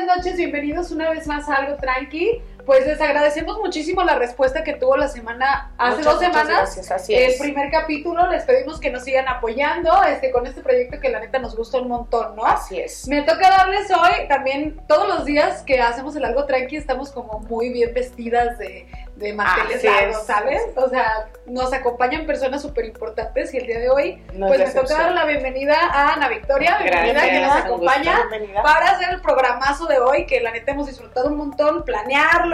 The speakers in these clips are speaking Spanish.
buenas noches, bienvenidos una vez más a Algo Tranqui. Pues les agradecemos muchísimo la respuesta que tuvo la semana, hace Muchas, dos semanas, gracias, así el es. primer capítulo. Les pedimos que nos sigan apoyando este, con este proyecto que la neta nos gusta un montón, ¿no? Así es. Me toca darles hoy también, todos los días que hacemos el Algo Tranqui, estamos como muy bien vestidas de, de manteles largos. ¿sabes? O sea, nos acompañan personas súper importantes y el día de hoy, No pues es me toca dar la bienvenida a Ana Victoria, bienvenida que nos gusto, acompaña para hacer el programazo de hoy, que la neta hemos disfrutado un montón, planearlo,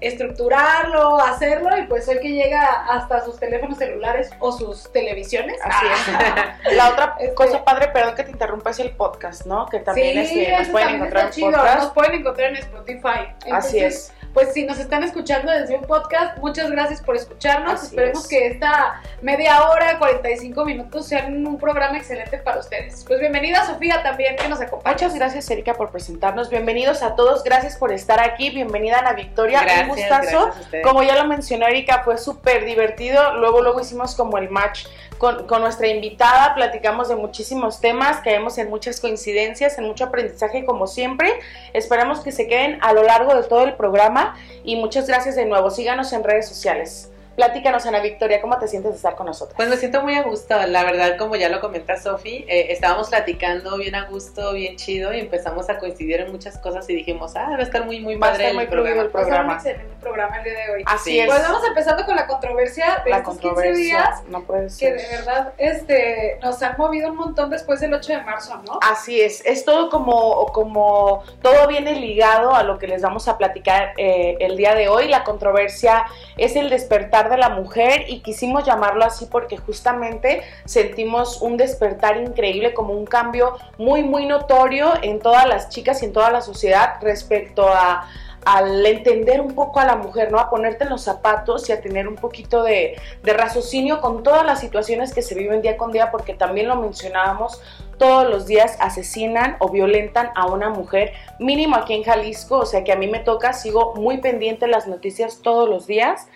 estructurarlo, hacerlo, y pues hoy que llega hasta sus teléfonos celulares o sus televisiones. Así Ah. es. La otra Este- cosa padre, perdón que te interrumpa, es el podcast, ¿no? Que también sí, este, nos pueden encontrar en chido, podcast. nos pueden encontrar en Spotify. Así es. Pues si nos están escuchando desde un podcast, muchas gracias por escucharnos. Así Esperemos es. que esta media hora, 45 minutos sean un programa excelente para ustedes. Pues bienvenida Sofía también que nos acompaña. Muchas gracias, Erika, por presentarnos. Bienvenidos a todos. Gracias por estar aquí. Bienvenida, Ana Victoria. Gracias, Un gustazo. Como ya lo mencionó Erika, fue súper divertido. Luego, luego hicimos como el match con, nuestra invitada. Platicamos de muchísimos temas, caemos en muchas coincidencias, en mucho aprendizaje, como siempre. Esperamos que se queden a lo largo de todo el programa. Y muchas gracias de nuevo. Síganos en redes sociales. Platícanos, Ana Victoria, ¿cómo te sientes de estar con nosotros? Pues me siento muy a gusto, la verdad, como ya lo comenta Sofi, eh, estábamos platicando bien a gusto, bien chido, y empezamos a coincidir en muchas cosas y dijimos, ah, va a estar muy, muy Va padre estar muy el programa. el Va a ser un programa. programa el día de hoy. Así Sí. es. Pues vamos empezando con la controversia de la estos 15 controversia. días no puede que ser. de verdad este, nos han movido un montón después del 8 de marzo, ¿no? Así es, es todo como, como, todo viene ligado a lo que les vamos a platicar eh, el día de hoy. La controversia es el despertar de la mujer y quisimos llamarlo así porque justamente sentimos un despertar increíble, como un cambio muy, muy notorio en todas las chicas y en toda la sociedad respecto a al entender un poco a la mujer, ¿no? A ponerte en los zapatos y a tener un poquito de, de raciocinio con todas las situaciones que se viven día con día, porque también lo mencionábamos, todos los días asesinan o violentan a una mujer, mínimo aquí en Jalisco, o sea que a mí me toca, sigo muy pendiente las noticias todos los días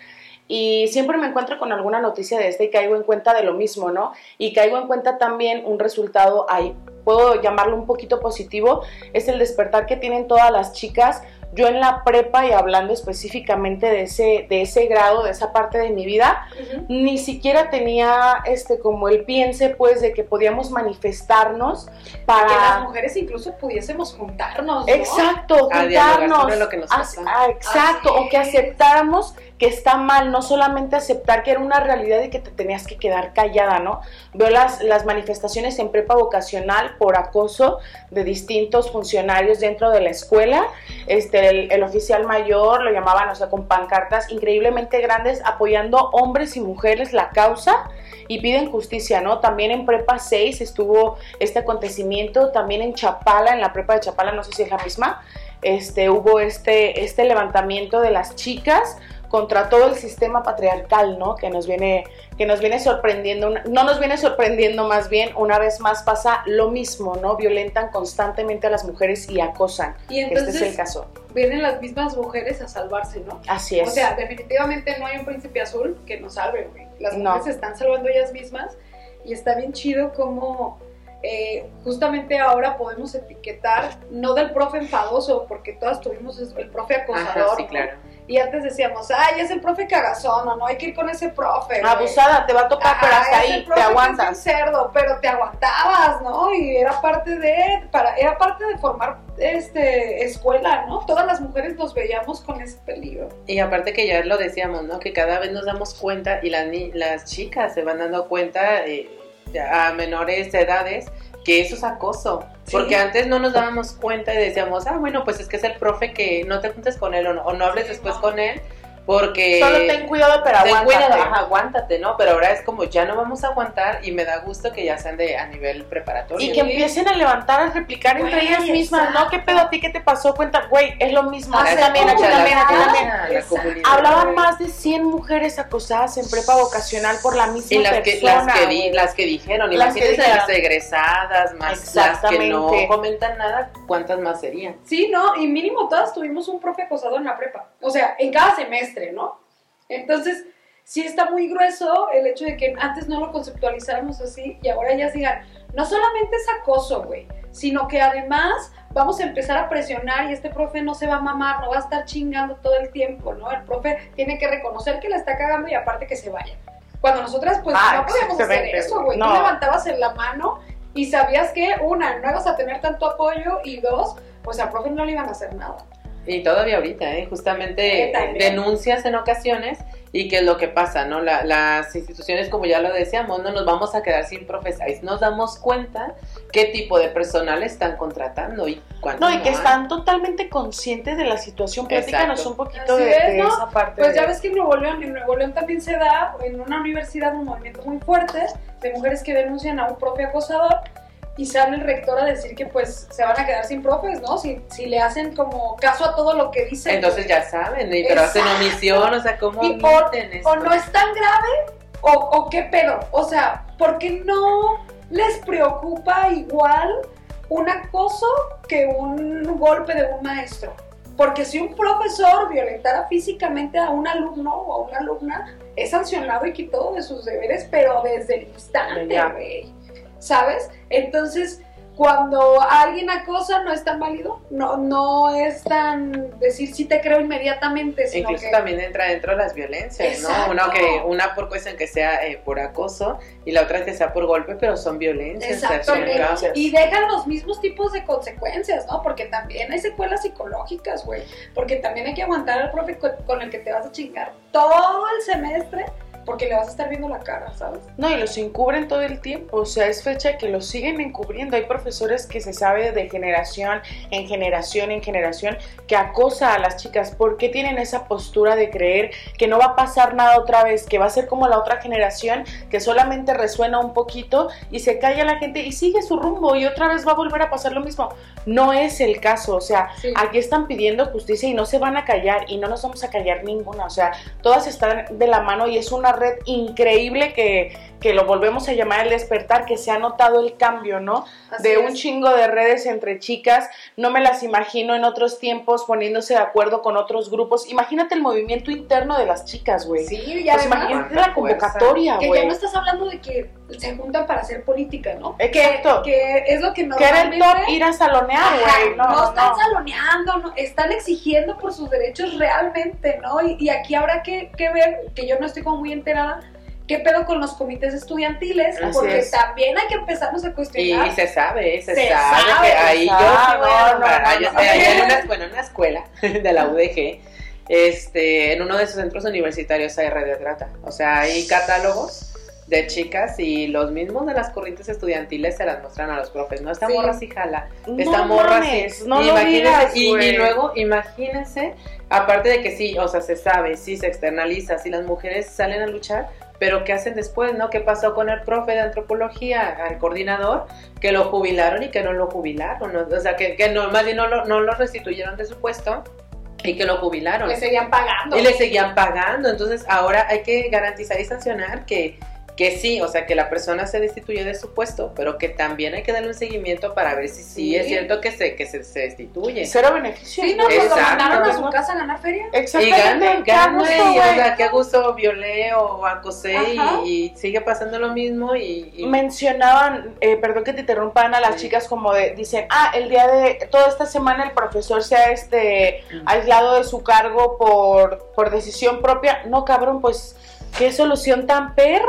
y siempre me encuentro con alguna noticia de esta y caigo en cuenta de lo mismo, ¿no? Y caigo en cuenta también un resultado ahí, puedo llamarlo un poquito positivo, es el despertar que tienen todas las chicas. Yo en la prepa y hablando específicamente de ese, de ese grado, de esa parte de mi vida, Ujú. ni siquiera tenía este como el piense pues de que podíamos manifestarnos para Que las mujeres incluso pudiésemos juntarnos, ¿no? exacto A dialogar juntarnos sobre lo que nos As- pasa. ah, exacto Así o que aceptáramos que está mal no solamente aceptar que era una realidad y que te tenías que quedar callada no veo las las manifestaciones en prepa vocacional por acoso de distintos funcionarios dentro de la escuela. Este el, oficial mayor lo llamaban o sea con pancartas increíblemente grandes apoyando hombres y mujeres la causa y piden justicia, ¿no? También en Prepa 6 estuvo este acontecimiento, también en Chapala, en la Prepa de Chapala, no sé si es la misma, este, hubo este, este levantamiento de las chicas contra todo el sistema patriarcal, ¿no? Que nos viene, que nos viene sorprendiendo, no nos viene sorprendiendo más bien, una vez más pasa lo mismo, ¿no? Violentan constantemente a las mujeres y acosan. Y Este es el entonces caso. vienen las mismas mujeres a salvarse, ¿no? Así es. O sea, definitivamente no hay un príncipe azul que nos salve, güey. Las No. mujeres se están salvando ellas mismas y está bien chido como eh, justamente ahora podemos etiquetar, no del profe enfadoso, porque todas tuvimos el profe acosador. Ajá, sí, ¿no? Y antes decíamos, ay, es el profe cagazón, o no hay que ir con ese profe. güey". Abusada, te va a tocar, Ajá, pero hasta ahí, te aguantas. Es un cerdo, pero te aguantabas, ¿no? Y era parte de, para, era parte de formar este escuela, ¿no? Todas las mujeres nos veíamos con ese peligro. Y aparte que ya lo decíamos, ¿no? Que cada vez nos damos cuenta y las, las chicas se van dando cuenta eh, a menores edades que eso es acoso. Sí. Porque antes no nos dábamos cuenta y decíamos, ah, bueno, pues es que es el profe que no te juntes con él o no, o no hables Sí, después no. con él porque... Solo ten cuidado, pero Ten aguántate. cuidado, ajá, aguántate, ¿no? Pero ahora es como ya no vamos a aguantar y me da gusto que ya sean de a nivel preparatorio. Y que empiecen a levantar, a replicar entre ellas mismas, ¿no? ¿Qué pedo a ti? ¿Qué te pasó? Cuenta, güey, es lo mismo. A ti Hacer también, también, también. Ah. Hablaban güey. más de 100 mujeres acosadas en prepa vocacional por la misma Y las que, persona. las, que di- las que dijeron, Las que dijeron. las egresadas, más las que no comentan nada, ¿cuántas más serían? Sí, ¿no? Y mínimo todas tuvimos un profe acosador en la prepa. O sea, en cada semestre, ¿no? Entonces, sí está muy grueso el hecho de que antes no lo conceptualizáramos así y ahora ya digan, no solamente es acoso, güey, sino que además vamos a empezar a presionar y este profe no se va a mamar, no va a estar chingando todo el tiempo, ¿no? El profe tiene que reconocer que la está cagando y aparte que se vaya. Cuando nosotras pues Ah, no podíamos hacer eso, güey. Tú no. levantabas en la mano y sabías que, una, no ibas a tener tanto apoyo y dos, pues al profe no le iban a hacer nada. Y todavía ahorita, ¿eh? justamente denuncias en ocasiones y qué es lo que pasa, ¿no? La- las instituciones, como ya lo decíamos, no nos vamos a quedar sin profesores. Nos damos cuenta qué tipo de personal están contratando y cuánto No, y que hay. están totalmente conscientes de la situación. Platícanos un poquito Así de, es, de ¿no? esa parte. Pues de- ya ves que en Nuevo León, en Nuevo León también se da en una universidad un movimiento muy fuerte de mujeres que denuncian a un profe acosador y sale el rector a decir que pues se van a quedar sin profes, ¿no? Si, si le hacen como caso a todo lo que dicen. Entonces ya saben, y- pero hacen omisión, o sea, ¿cómo Y esto? o no es tan grave o, o qué pedo. O sea, ¿por qué no les preocupa igual un acoso que un golpe de un maestro? Porque si un profesor violentara físicamente a un alumno o a una alumna, es sancionado y quitado de sus deberes, pero desde el instante, güey. ¿Sabes? Entonces, cuando alguien acosa, no es tan válido. No, no es tan decir sí te creo inmediatamente, sino Incluso que también entra dentro de las violencias, ¿no? Una, que, una por cuestión que sea eh, por acoso y la otra que sea por golpe, pero son violencias. y Exactamente. dejan los mismos tipos de consecuencias, ¿no? Porque también hay secuelas psicológicas, güey. Porque también hay que aguantar al profe con el que te vas a chingar todo el semestre porque le vas a estar viendo la cara, ¿sabes? No, y los encubren todo el tiempo, o sea, es fecha que los siguen encubriendo. Hay profesores que se sabe de generación en generación en generación que acosa a las chicas. ¿Por qué tienen esa postura de creer que no va a pasar nada otra vez, que va a ser como la otra generación, que solamente resuena un poquito y se calla la gente y sigue su rumbo y otra vez va a volver a pasar lo mismo? No es el caso, o sea, Sí. aquí están pidiendo justicia y no se van a callar y no nos vamos a callar ninguna, o sea, todas están de la mano y es una red increíble que, que lo volvemos a llamar el despertar, que se ha notado el cambio, ¿no? Así de es. un chingo de redes entre chicas, no me las imagino en otros tiempos poniéndose de acuerdo con otros grupos. Imagínate el movimiento interno de las chicas, güey. Sí, y Pues imagínate la convocatoria, que güey. ya no estás hablando de que se juntan para hacer política, ¿no? Exacto. Que, que es lo que Que era el normalmente... top ir a salonear, güey. no, están no. saloneando, no, están exigiendo por sus derechos realmente, ¿no? Y, y aquí habrá que, que ver, que yo no estoy como muy enterada, qué pedo con los comités estudiantiles, Así porque es. también hay que empezarnos a cuestionar. y se sabe, se, Se sabe, sabe, que se ahí yo sí voy a yo sé, en una, bueno, en una escuela de la UDG, este, en uno de sus centros universitarios hay de trata. O sea, hay catálogos de chicas y los mismos de las corrientes estudiantiles se las muestran a los profes. No, esta Sí. morra sí jala. Esta No morra mames, sí. no Imagínense, y, luego, imagínense, aparte de que sí, o sea, se sabe, sí se externaliza, sí las mujeres salen a luchar, pero ¿qué hacen después, no? ¿Qué pasó con el profe de antropología, al coordinador, que lo jubilaron y que no lo jubilaron? ¿no? O sea, que, que no, más bien no lo, no lo restituyeron de su puesto y que lo jubilaron. Le seguían pagando. Y le seguían pagando. Entonces ahora hay que garantizar y sancionar que, que sí, o sea, que la persona se destituye de su puesto, pero que también hay que darle un seguimiento para ver si sí, Sí. es cierto que se, que se, se destituye. Cero beneficio. Sí, no, pues lo Exacto. mandaron a su casa a ganar feria. Y Exactamente. gana, gana, y, o sea, qué gusto violé o acosé y, y sigue pasando lo mismo y... y- mencionaban, eh, perdón que te interrumpan a las Sí. chicas como de, dicen, ah, el día de, toda esta semana el profesor se ha este, aislado de su cargo por, por decisión propia. No, cabrón, pues, qué solución tan perra.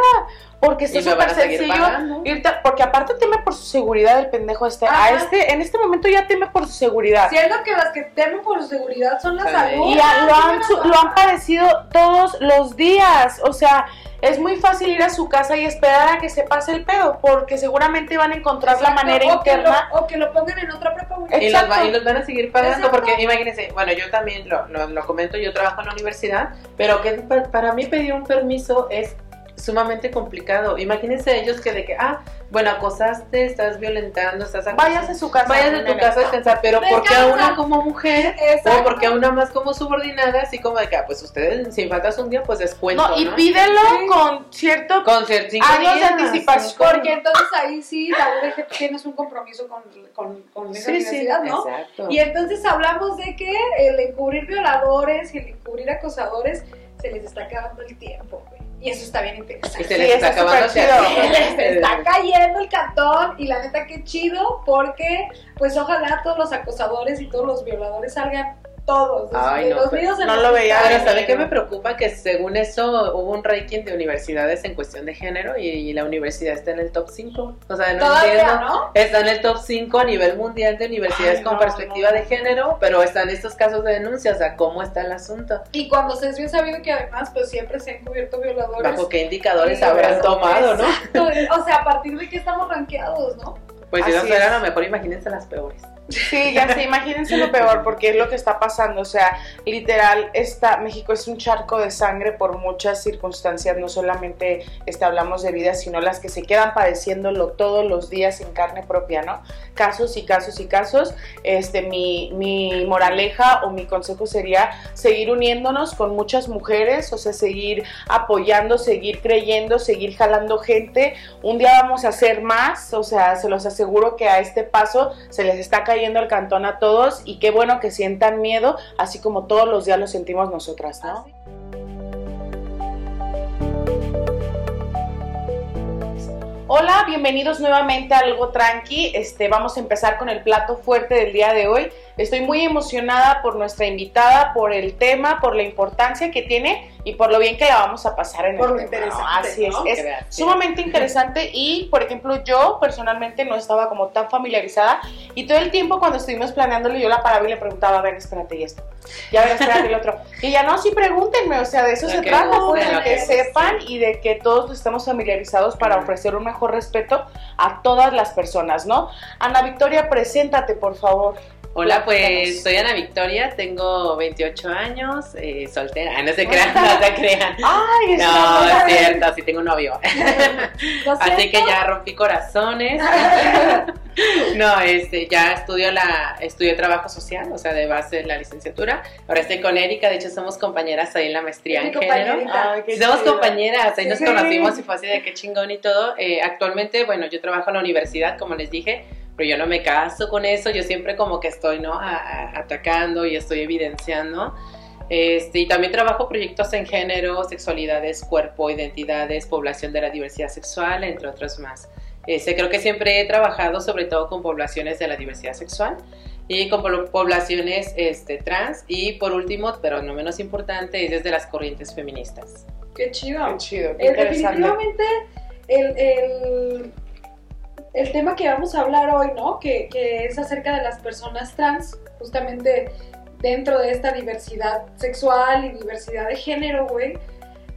Porque está súper a sencillo irte, porque aparte teme por su seguridad el pendejo este. A Ajá. este, en este momento ya teme por su seguridad. Siendo que las que temen por su seguridad son las Sí. alumnas. Y a- lo, han, su- lo han padecido todos los días. O sea, es muy fácil ir a su casa y esperar a que se pase el pedo, porque seguramente van a encontrar la manera o que interna. lo- o que lo pongan en otra prepa. Y los, va- y los van a seguir pagando Exacto. porque imagínense, bueno, yo también lo, lo, lo comento, yo trabajo en la universidad, pero que pa- para mí pedir un permiso es sumamente complicado. Imagínense ellos que de que, ah, bueno, acosaste, estás violentando, estás acosando. Vayas a su casa. Vayas a tu casa a descansar, pero ¿por qué a una como mujer? Exacto. O porque a una más como subordinada, así como de que, ah, pues ustedes, si faltas un día, pues descuento, No, y ¿no? pídelo Sí. con cierto Con cier- cinco años de anticipación. Porque entonces ahí sí, la UDG tienes un compromiso con, con, con esa Sí, sí, universidad, ¿no? Exacto. Y entonces hablamos de que el encubrir violadores y el encubrir acosadores se les está acabando el tiempo, güey. Y eso está bien Y interesante. se Sí, les está está acabando. Se está cayendo el cantón y la neta qué chido porque pues ojalá todos los acosadores y todos los violadores salgan todos. Ay, no, los pero- videos en no lo veía. Pero ¿sabe qué me preocupa? Que según eso hubo un ranking de universidades en cuestión de género y, y la universidad está en el top 5. O sea, no Todavía, entiendo. ¿no? Está en el top 5 a nivel mundial de universidades Ay, con no, perspectiva no. de género, pero están estos casos de denuncia, o sea, ¿cómo está el asunto? Y cuando se es bien sabido que además pues siempre se han cubierto violadores. ¿Bajo qué indicadores habrán tomado, no? Exacto, O sea, a partir de que estamos rankeados, ¿no? Pues si Así no a lo mejor imagínense las peores. Sí, ya sé, imagínense lo peor, porque es lo que está pasando. O sea, literal, está, México es un charco de sangre por muchas circunstancias. No solamente este, hablamos de vidas, sino las que se quedan padeciéndolo todos los días en carne propia, ¿no? Casos y casos y casos. Este, mi, mi moraleja o mi consejo sería seguir uniéndonos con muchas mujeres, o sea, seguir apoyando, seguir creyendo, seguir jalando gente. Un día vamos a hacer más, o sea, se los aseguro que a este paso se les está cayendo el cantón a todos y qué bueno que sientan miedo, así como todos los días lo sentimos nosotras, ¿no? Así. Hola, bienvenidos nuevamente a Algo Tranqui. Este, vamos a empezar con el plato fuerte del día de hoy. Estoy muy emocionada por nuestra invitada, por el tema, por la importancia que tiene y por lo bien que la vamos a pasar en Por el lo tema, ¿no? interesante, Así ¿no? es, es Gracias. sumamente interesante y, por ejemplo, yo personalmente no estaba como tan familiarizada y todo el tiempo cuando estuvimos planeándolo yo la paraba y le preguntaba, a ver, espérate y esto, y a ver, espérate el otro. Y ya no, sí pregúntenme, o sea, de eso Lo se que trata, guste, pues, de que que sepan y de que todos estemos familiarizados para ofrecer un mejor respeto a todas las personas, ¿no? Ana Victoria, preséntate, por favor. Hola, pues soy Ana Victoria, tengo 28 años, eh, soltera. Ah, no se crean, no se crean. Ay, es No, es cierto, sí tengo un novio. ¿Lo Así que ya rompí corazones. No, este, ya estudio la, estudio trabajo social, o sea, de base la licenciatura. Ahora estoy con Erika, de hecho somos compañeras ahí en la maestría en género. Ay, qué Somos chido. compañeras, ahí nos conocimos y fue así de qué chingón y todo. Eh, actualmente, bueno, yo trabajo en la universidad, como les dije, pero yo no me caso con eso, yo siempre como que estoy, ¿no? A- a- atacando y estoy evidenciando. Este, y también trabajo proyectos en género, sexualidades, cuerpo, identidades, población de la diversidad sexual, entre otros más. Este, creo que siempre he trabajado sobre todo con poblaciones de la diversidad sexual y con poblaciones este, trans y por último, pero no menos importante, es desde las corrientes feministas. Qué chido. Qué chido, qué Eh, definitivamente el, el, el tema que vamos a hablar hoy, ¿no? Que, que es acerca de las personas trans, justamente dentro de esta diversidad sexual y diversidad de género, güey.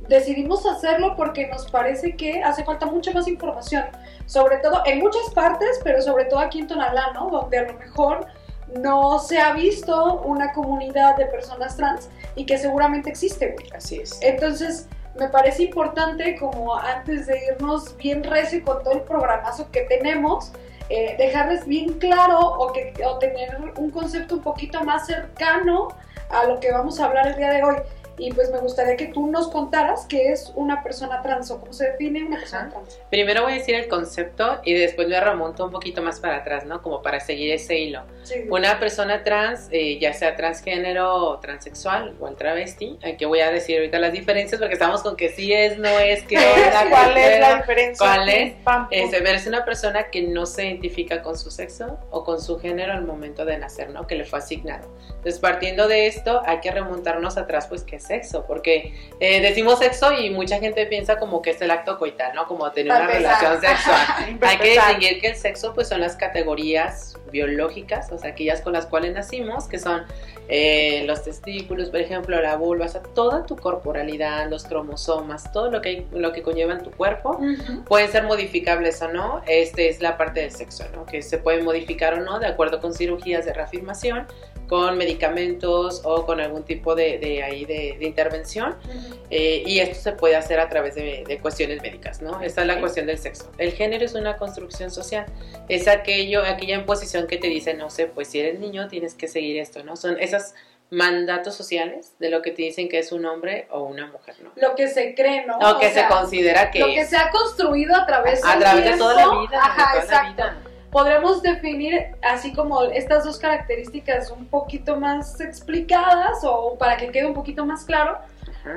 Decidimos hacerlo porque nos parece que hace falta mucha más información, sobre todo en muchas partes, pero sobre todo aquí en Tonalá, ¿no? Donde a lo mejor no se ha visto una comunidad de personas trans y que seguramente existe, güey. Así es. Entonces, me parece importante, como antes de irnos bien recio con todo el programazo que tenemos, eh, dejarles bien claro o, que, o tener un concepto un poquito más cercano a lo que vamos a hablar el día de hoy. Y pues me gustaría que tú nos contaras qué es una persona trans o cómo se define una persona Ajá. trans. Primero voy a decir el concepto y después me remonto un poquito más para atrás, ¿no? Como para seguir ese hilo. Sí. Una persona trans, eh, ya sea transgénero o transexual o travesti, aquí voy a decir ahorita las diferencias porque estamos con que sí es, no es, que onda, ¿Cuál es la diferencia? ¿Cuál es? Este, pero es una persona que no se identifica con su sexo o con su género al momento de nacer, ¿no? Que le fue asignado. Entonces, partiendo de esto, hay que remontarnos atrás, pues, ¿qué es sexo? Porque eh, decimos sexo y mucha gente piensa como que es el acto coital, ¿no? Como tener una relación sexual. Hay que distinguir que el sexo pues son las categorías biológicas, o sea, aquellas con las cuales nacimos, que son eh, los testículos, por ejemplo, la vulva, o sea, toda tu corporalidad, los cromosomas, todo lo que, lo que conlleva en tu cuerpo, Ujú. pueden ser modificables o no. Este es la parte del sexo, ¿no? Que se pueden modificar o no de acuerdo con cirugías de reafirmación, con medicamentos o con algún tipo de, de ahí de, de intervención. Ujú. Eh, y esto se puede hacer a través de, de cuestiones médicas, ¿no? Esta es la cuestión del sexo. El género es una construcción social. Es aquello, aquella imposición que te dice, no sé, pues si eres niño tienes que seguir esto, ¿no? Son esos mandatos sociales de lo que te dicen que es un hombre o una mujer, ¿no? Lo que se cree, ¿no? O que sea, se considera que Lo que se ha construido a través a través de tiempo. toda la vida. Ajá, de toda la exacto. vida. Podremos definir así como estas dos características un poquito más explicadas o para que quede un poquito más claro.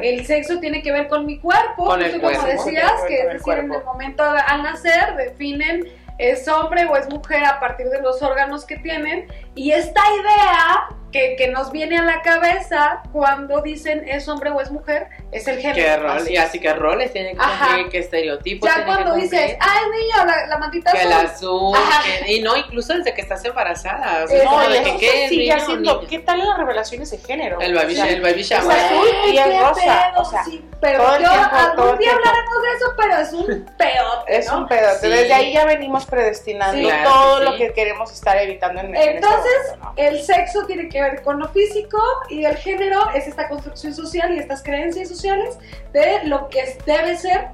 El sexo tiene que ver con mi cuerpo, Con el justo como cuerpo. decías, Con que el es decir, en cuerpo. el momento de- al nacer definen es hombre o es mujer a partir de los órganos que tienen y esta idea que, que nos viene a la cabeza cuando dicen es hombre o es mujer es el género. ¿Qué rol? Así Y es. así que roles tienen que Ajá. cumplir, qué estereotipos Ya cuando que dices, ay niño, la, la mantita que el azul. azul, Ajá. que- y no, incluso desde que estás embarazada. O sea, es como No, y de eso que, ¿qué, sigue haciendo. ¿Qué tal las revelaciones de género? El baby, O sea, el baby es shower. azul y es rosa. pedo, O sea, sí, pero todo el yo tiempo, algún todo el día tiempo. hablaremos de eso, pero es un pedote, Es ¿no? un pedo. Sí. Desde ahí ya venimos predestinando Sí. Claro todo que lo que queremos estar evitando en, en este Entonces, momento, ¿no? El sexo tiene que ver con lo físico y el género es esta construcción social y estas creencias sociales de lo que debe ser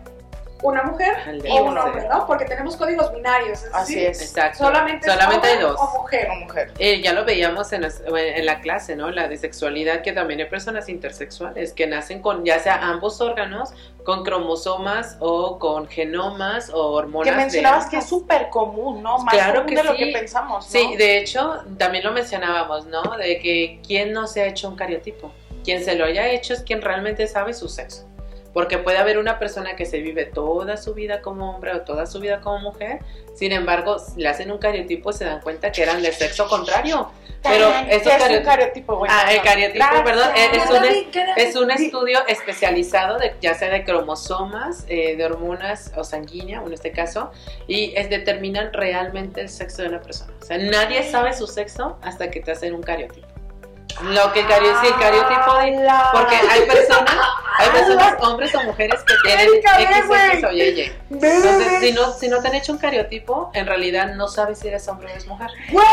una mujer o un hombre. ¿no? Porque tenemos códigos binarios, es Así decir, es. Exacto. solamente, hay dos. o mujer. Como mujer. Eh, ya lo veíamos en, la clase, ¿no? La de sexualidad, que también hay personas intersexuales que nacen con ya sea ambos órganos, con cromosomas o con genomas o hormonas. Que de mencionabas que es súper común, ¿no? Más Claro común que de lo sí. que pensamos, ¿no? Sí, de hecho, también lo mencionábamos, ¿no? De que quien no se ha hecho un cariotipo. Quien se lo haya hecho es quien realmente sabe su sexo. Porque puede haber una persona que se vive toda su vida como hombre o toda su vida como mujer, sin embargo, le hacen un cariotipo y se dan cuenta que eran de sexo contrario. Pero ¿Qué esos es un cariot- cariotipo, güey? Ah, el cariotipo, Gracias. perdón, es, un, es estudio especializado de ya sea de cromosomas, eh, de hormonas o sanguínea, en este caso, y es determinan realmente el sexo de una persona. O sea, nadie sabe su sexo hasta que te hacen un cariotipo. Lo que el, cario- sí, el cariotipo de- porque hay personas, hay personas, hombres o mujeres que tienen X, o Y. Entonces, si no, si no te han hecho un cariotipo, en realidad no sabes si eres hombre o eres mujer. Güey,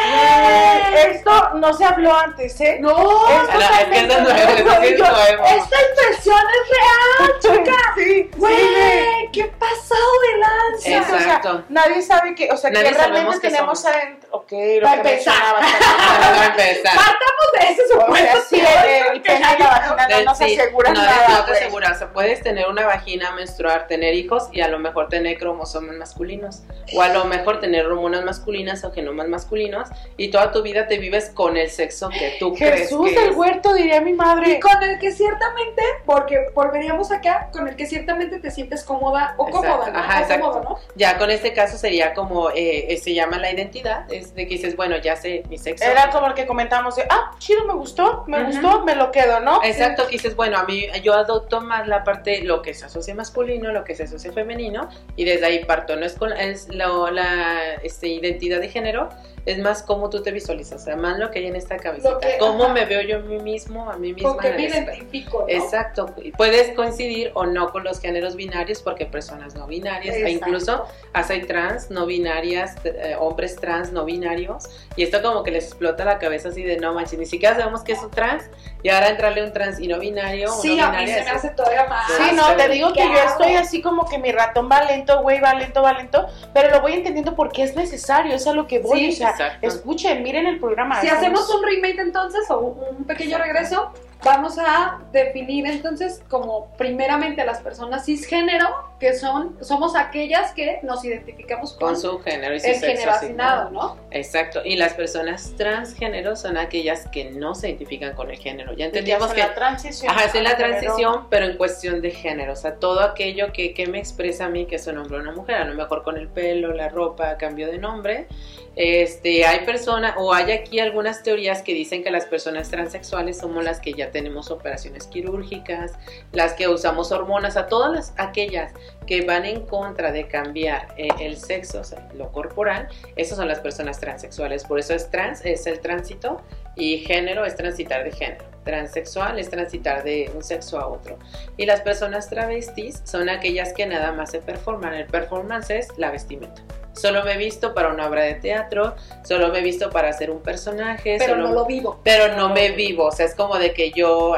esto no se habló antes, ¿eh? No, Esto no, es que eso eso Yo- nuevo. esta impresión es real, chica. Sí, Güey, sí, qué pasado de lanza. Sí, o sea, Exacto. nadie sabe que, o sea, Nadie que realmente tenemos somos. adentro. Ok, lo Para que empezar. mencionabas Vamos a también. empezar. Partamos de ese O sea, supuesto. sí, el, el pene y la vagina no nos aseguran no, nada, no te güey. asegura, o sea, puedes tener una vagina, menstruar, tener hijos y a lo mejor tener cromosomas masculinos. O a lo mejor tener hormonas masculinas o genomas masculinos y toda tu vida te vives con el sexo que tú Jesús crees del es. huerto, diría mi Y madre. con el que ciertamente, porque volveríamos acá, con el que ciertamente te sientes cómoda o Exacto, cómoda, ¿no? ajá, exacto. cómodo, ¿no? Ya con este caso sería como, eh, eh, se llama la identidad, es de que dices, bueno, ya sé mi sexo. Era como el que comentamos de, ah, chido, me gustó, me gustó, me lo quedo, ¿no? Exacto, que dices, bueno, a mí yo adopto más la parte, lo que se asocia masculino, lo que se asocia femenino, y desde ahí parto, no es, con, es lo- la este, identidad de género, es más cómo tú te visualizas, o sea, más lo que hay en esta cabecita, que- cómo ajá. me veo yo a mí mismo, a mí misma. Con que me identifico, ¿no? Exacto, puedes coincidir o no con los géneros binarios porque personas no binarias, e incluso hasta hay trans, no binarias, eh, hombres trans, no binarios, y esto como que les explota la cabeza así de no manches, ni siquiera sabemos qué es un trans, y ahora entrarle un trans y no binario, Sí, no a mí se me hace todavía más. Sí, no, te digo que yo estoy así como que mi ratón va lento, güey, va lento, va lento, pero lo voy entendiendo porque es necesario, es a lo que voy, Sí, o sea, exacto. escuchen, miren el programa. Si hacemos un remake entonces o un pequeño regreso, vamos a definir entonces como primeramente a las personas cisgénero, que son somos aquellas que nos identificamos con, con su género y su el sexo género asignado. ¿no? Exacto, y las personas transgénero son aquellas que no se identifican con el género. Ya entendíamos que la transición. Ajá, es en la género. transición, pero en cuestión de género. O sea, todo aquello que, que me expresa a mí que es un hombre o una mujer. A lo mejor con el pelo, la ropa, cambio de nombre. Este, hay personas, o hay aquí algunas teorías que dicen que las personas transexuales somos las que ya tenemos operaciones quirúrgicas, las que usamos hormonas, a todas las, aquellas que van en contra de cambiar eh, el sexo, o sea, lo corporal, esas son las personas transexuales. Por eso es trans, es el tránsito, y género es transitar de género. Transexual es transitar de un sexo a otro. Y las personas travestis son aquellas que nada más se performan. El performance es la vestimenta. Solo me he visto para una obra de teatro, solo me he visto para hacer un personaje, Pero solo- no lo vivo. pero no me vivo, o sea, es como de que yo,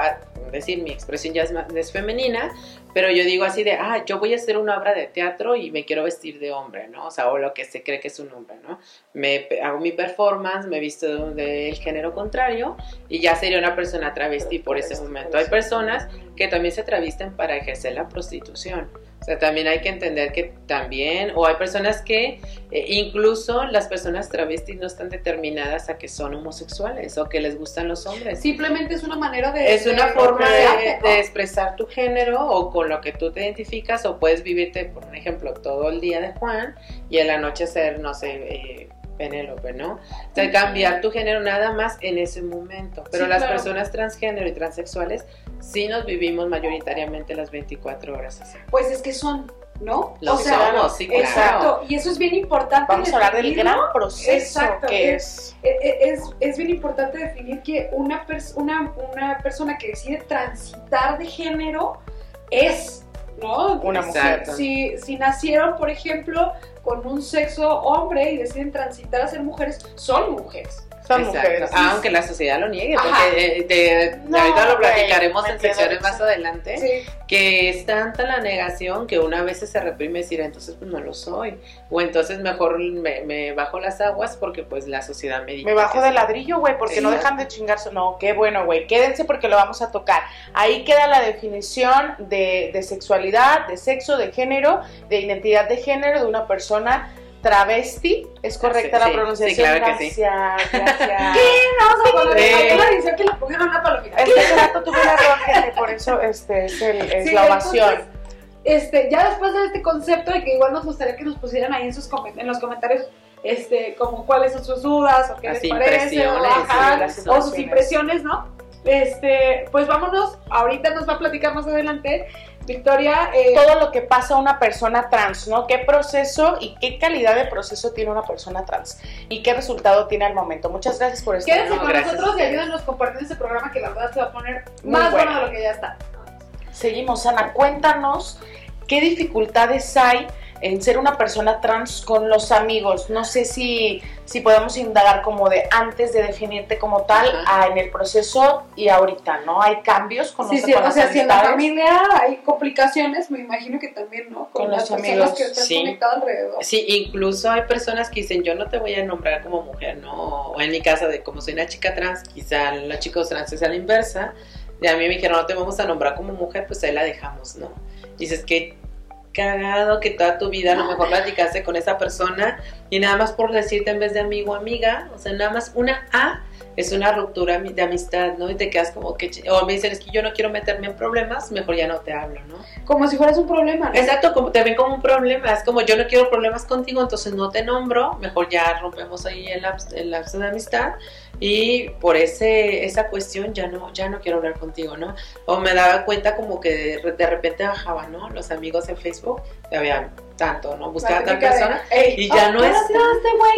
decir, mi expresión ya es, es femenina, pero yo digo así de, ah, yo voy a hacer una obra de teatro y me quiero vestir de hombre, ¿no? O sea, o lo que se cree que es un hombre, ¿no? Me hago mi performance, me visto de- del género contrario y ya sería una persona travesti por ese momento. Hay personas que también se travisten para ejercer la prostitución. O sea, también hay que entender que también, o hay personas que, eh, incluso las personas travestis no están determinadas a que son homosexuales o que les gustan los hombres. Simplemente es una manera de... Es una forma de- expresar tu género o con lo que tú te identificas o puedes vivirte, por ejemplo, todo el día de Juan y en la noche ser, no sé, eh, Penélope, ¿no? O sea, cambiar tu género nada más en ese momento. Pero Sí, las claro. personas transgénero y transexuales sí nos vivimos mayoritariamente las 24 horas así. Pues es que son, ¿no? Lo o sea, somos, sí, claro. Exacto, y eso es bien importante. Vamos a hablar del gran proceso Exacto, que es- es. Eh, eh, Es, es bien importante definir que una, pers- una, una persona que decide transitar de género es, ¿no? Una mujer. Si, si nacieron, por ejemplo, con un sexo hombre y deciden transitar a ser mujeres, son mujeres. Son Exacto. mujeres. Aunque la sociedad lo niegue, Ajá. porque eh, te- No, ahorita lo platicaremos en secciones más adelante. Sí. que es tanta la negación que una vez se reprime decir, entonces pues no lo soy, o entonces mejor me, me bajo las aguas porque pues la sociedad me dice Me bajo de ladrillo, güey, porque no dejan de chingarse. No, qué bueno, güey. Quédense porque lo vamos a tocar. Ahí queda la definición de, de sexualidad, de sexo, de género, de identidad de género de una persona travesti. ¿Es correcta Sí, la pronunciación? sí, claro que sí. Gracias, gracias. Vamos a poner la edición que le pongan una palomita. Es que hace rato tuve un error, gente, por eso este, es, el- es Sí, la ovación. entonces, este, ya después de este concepto y que igual nos gustaría que nos pusieran ahí en sus en los comentarios este como cuáles son sus dudas o qué Las les parece o, ajá, o sus impresiones. impresiones, ¿no? Este, pues vámonos, ahorita nos va a platicar más adelante Victoria eh, Todo lo que pasa a una persona trans, ¿no? ¿Qué proceso y qué calidad de proceso tiene una persona trans? ¿Y qué resultado tiene al momento? Muchas gracias por estar Quédense No, con gracias. nosotros y ayúdenos compartiendo este programa que la verdad se va a poner Muy más bueno. bueno. de lo que ya está. Seguimos, Ana, cuéntanos qué dificultades hay en ser una persona trans con los amigos. No sé si, si podemos indagar como de antes de definirte como tal, a en el proceso y ahorita, ¿no? ¿Hay cambios con, Sí, los, sí, con o sea, si en la familia hay complicaciones, me imagino que también, ¿no? Con las los personas amigos, que están sí. conectadas alrededor. Sí, incluso hay personas que dicen, yo no te voy a nombrar como mujer, ¿no? O en mi caso, de como soy una chica trans, quizá los chicos trans es a la inversa. Y a mí me dijeron, no te vamos a nombrar como mujer, pues ahí la dejamos, ¿no? Dices que cagado que toda tu vida a lo mejor platicaste con esa persona y nada más por decirte en vez de amigo amiga, o sea, nada más una A es una ruptura de amistad, ¿no? Y te quedas como que, o me dicen, es que yo no quiero meterme en problemas, mejor ya no te hablo, ¿no? Como si fueras un problema, ¿no? Exacto, como te ven como un problema, es como yo no quiero problemas contigo, entonces no te nombro, mejor ya rompemos ahí el lapso, de amistad y por ese esa cuestión ya no ya no quiero hablar contigo, ¿no? O me daba cuenta como que de repente bajaba, ¿no? Los amigos en Facebook, había tanto, ¿no? Buscaba a tal de, persona "Ey, y ya ah, no ¿qué está.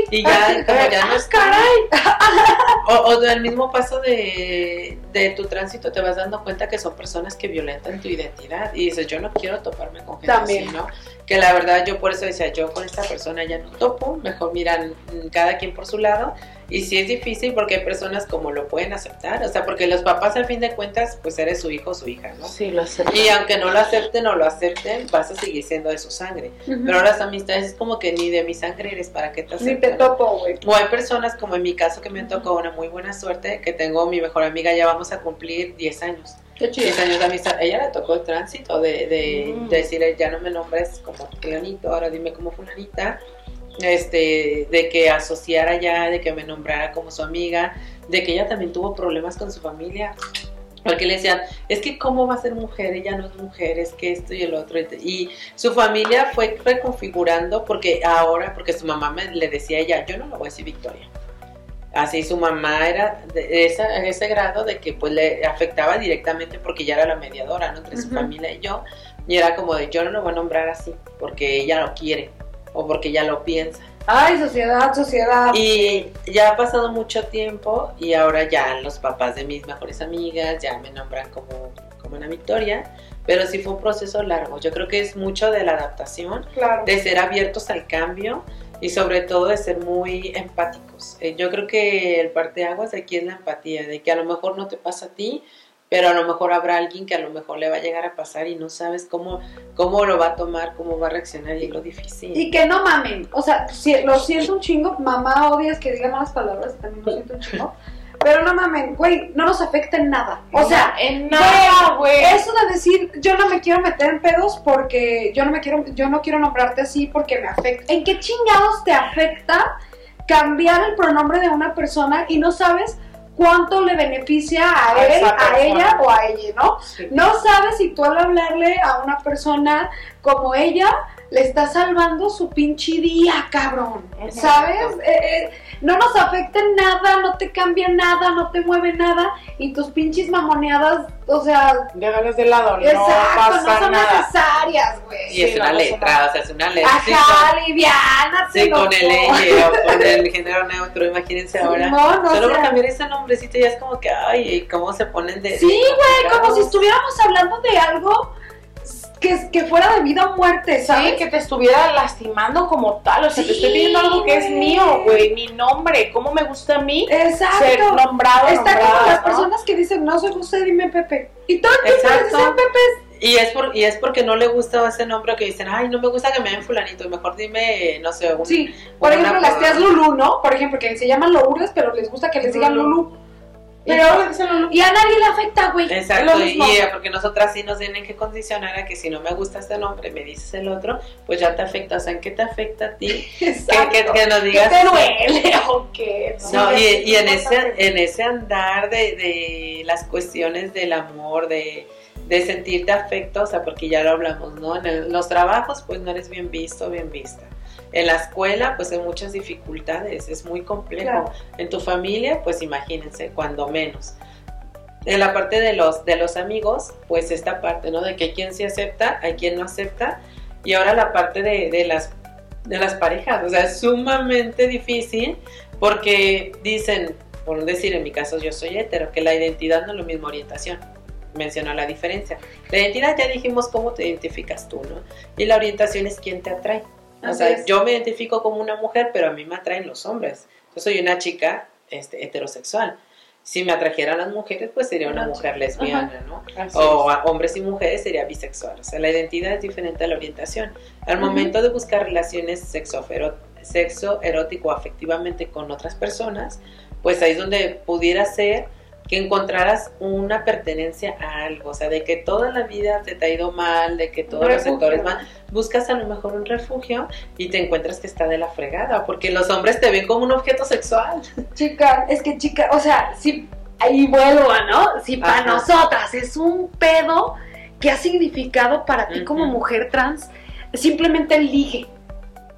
y ya como ya no ¡Ah, está. O, o del mismo paso de, de tu tránsito te vas dando cuenta que son personas que violentan tu identidad y dices, yo no quiero toparme con gente También. así, ¿no? Que la verdad yo por eso decía, yo con esta persona ya no topo, mejor miran cada quien por su lado y sí es difícil porque hay personas como lo pueden aceptar, o sea, porque los papás al fin de cuentas pues eres su hijo o su hija, ¿no? Sí, lo acepto. Y aunque no lo acepten o lo acepten, vas a seguir siendo de su sangre. Pero las amistades es como que ni de mi sangre eres para que te Ni acepten. te topo, güey. O hay personas como en mi caso que me tocó una muy buena suerte, que tengo mi mejor amiga, ya vamos a cumplir 10 años. Qué chido. 10 años de amistad. Ella le tocó el tránsito de, de, Mm. de decirle, ya no me nombres como fulanito, ahora dime como fulanita. Este, de que asociara ya, de que me nombrara como su amiga, de que ella también tuvo problemas con su familia. Porque le decían, es que cómo va a ser mujer, ella no es mujer, es que esto y el otro. Y su familia fue reconfigurando porque ahora, porque su mamá me, le decía a ella, yo no le voy a decir Victoria. Así su mamá era de esa, en ese grado de que pues le afectaba directamente porque ya era la mediadora, ¿no? Entre su familia y yo. Y era como de, yo no lo voy a nombrar así porque ella lo quiere o porque ella lo piensa. Ay, sociedad, sociedad. Y ya ha pasado mucho tiempo y ahora ya los papás de mis mejores amigas ya me nombran como, como una Victoria, pero sí fue un proceso largo. Yo creo que es mucho de la adaptación, Claro. de ser abiertos al cambio y sobre todo de ser muy empáticos. Eh, yo creo que el parteaguas de aquí es la empatía, de que a lo mejor no te pasa a ti, pero a lo mejor habrá alguien que a lo mejor le va a llegar a pasar y no sabes cómo, cómo lo va a tomar, cómo va a reaccionar y es lo difícil. Y que no mamen. O sea, si, lo siento un chingo. Mamá odias que diga malas palabras y también lo siento un chingo. Pero no mamen, güey, no nos afecta en nada. O sea, en nada, güey. eso de decir, yo no me quiero meter en pedos porque yo no me quiero, yo no quiero nombrarte así porque me afecta. ¿En qué chingados te afecta cambiar el pronombre de una persona y no sabes cuánto le beneficia a él, a ella o a ella, ¿no? Sí. No sabes si tú al hablarle a una persona como ella le estás salvando su pinche día, cabrón. ¿Sabes? Eh, eh, no nos afecta nada, no te cambia nada, no te mueve nada y tus pinches mamoneadas, o sea, Déjalas de lado, no exacto, pasa no son nada. necesarias, güey. Y Sí, es una no, letra, o sea, es una letra. Sí, Ajá, con- liviánate, Sí, con el ella o con el género neutro, imagínense ahora. No, no, Solo por cambiar ese nombrecito ya es como que, ay, ¿cómo se ponen de. Sí, güey, como si estuviéramos hablando de algo que, que fuera de vida o muerte, Sí, ¿sabes? que te estuviera lastimando como tal. O sea, te Sí, estoy pidiendo algo que es mío, güey. Mi nombre. ¿Cómo me gusta a mí Exacto. ser nombrado, Está como las ¿no? personas que dicen, no soy José, dime Pepe. Y todo el tiempo dicen Pepe. Y es, por, y es porque no le gusta ese nombre que dicen, ay, no me gusta que me den fulanito, mejor dime, no sé, un, Sí, por ejemplo, las tías Lulú, ¿no? Por ejemplo, que se llaman Lourdes, pero les gusta que les digan Lulú. Lulú. Y Pero, y a nadie le afecta, güey. Es Exacto, lo y, mismo. y, eh, porque nosotras sí nos tienen que condicionar a que si no me gusta este nombre, me dices el otro, pues ya te afecta. O sea, ¿en qué te afecta a ti? Que, Exacto. que, que nos ¿Qué digas. te duele o qué? No, Sí, y, y en, ese, en ese andar de, de las cuestiones del amor, de, de sentirte afecto, o sea, porque ya lo hablamos, ¿no? En el- los trabajos, pues no eres bien visto, bien vista. En la escuela, pues hay muchas dificultades, es muy complejo. Claro. En tu familia, pues imagínense, cuando menos. En la parte de los, de los amigos, pues esta parte, ¿no? De que hay quien se acepta, hay quien no acepta. Y ahora la parte de, de las, de las parejas, o sea, es sumamente difícil porque dicen, por decir en mi caso yo soy hetero, que la identidad no es lo mismo orientación. Menciona la diferencia. La identidad ya dijimos cómo te identificas tú, ¿no? Y la orientación es quién te atrae. O sea, es. yo me identifico como una mujer, pero a mí me atraen los hombres. Yo soy una chica este, heterosexual. Si me atrajeran las mujeres, pues sería una Una mujer lesbiana, ¿no? Así O a hombres y mujeres sería bisexual. O sea, la identidad es diferente a la orientación. Al momento de buscar relaciones sexo, sexo erótico afectivamente con otras personas, pues ahí es donde pudiera ser que encontraras una pertenencia a algo, o sea, de que toda la vida te ha ido mal, de que todos los sectores van, buscas a lo mejor un refugio y te encuentras que está de la fregada, porque los hombres te ven como un objeto sexual. Chica, es que chica, o sea, si ahí vuelvo, ¿no? Si para Ajá. nosotras es un pedo que ha significado para ti como mujer trans, simplemente el ligue,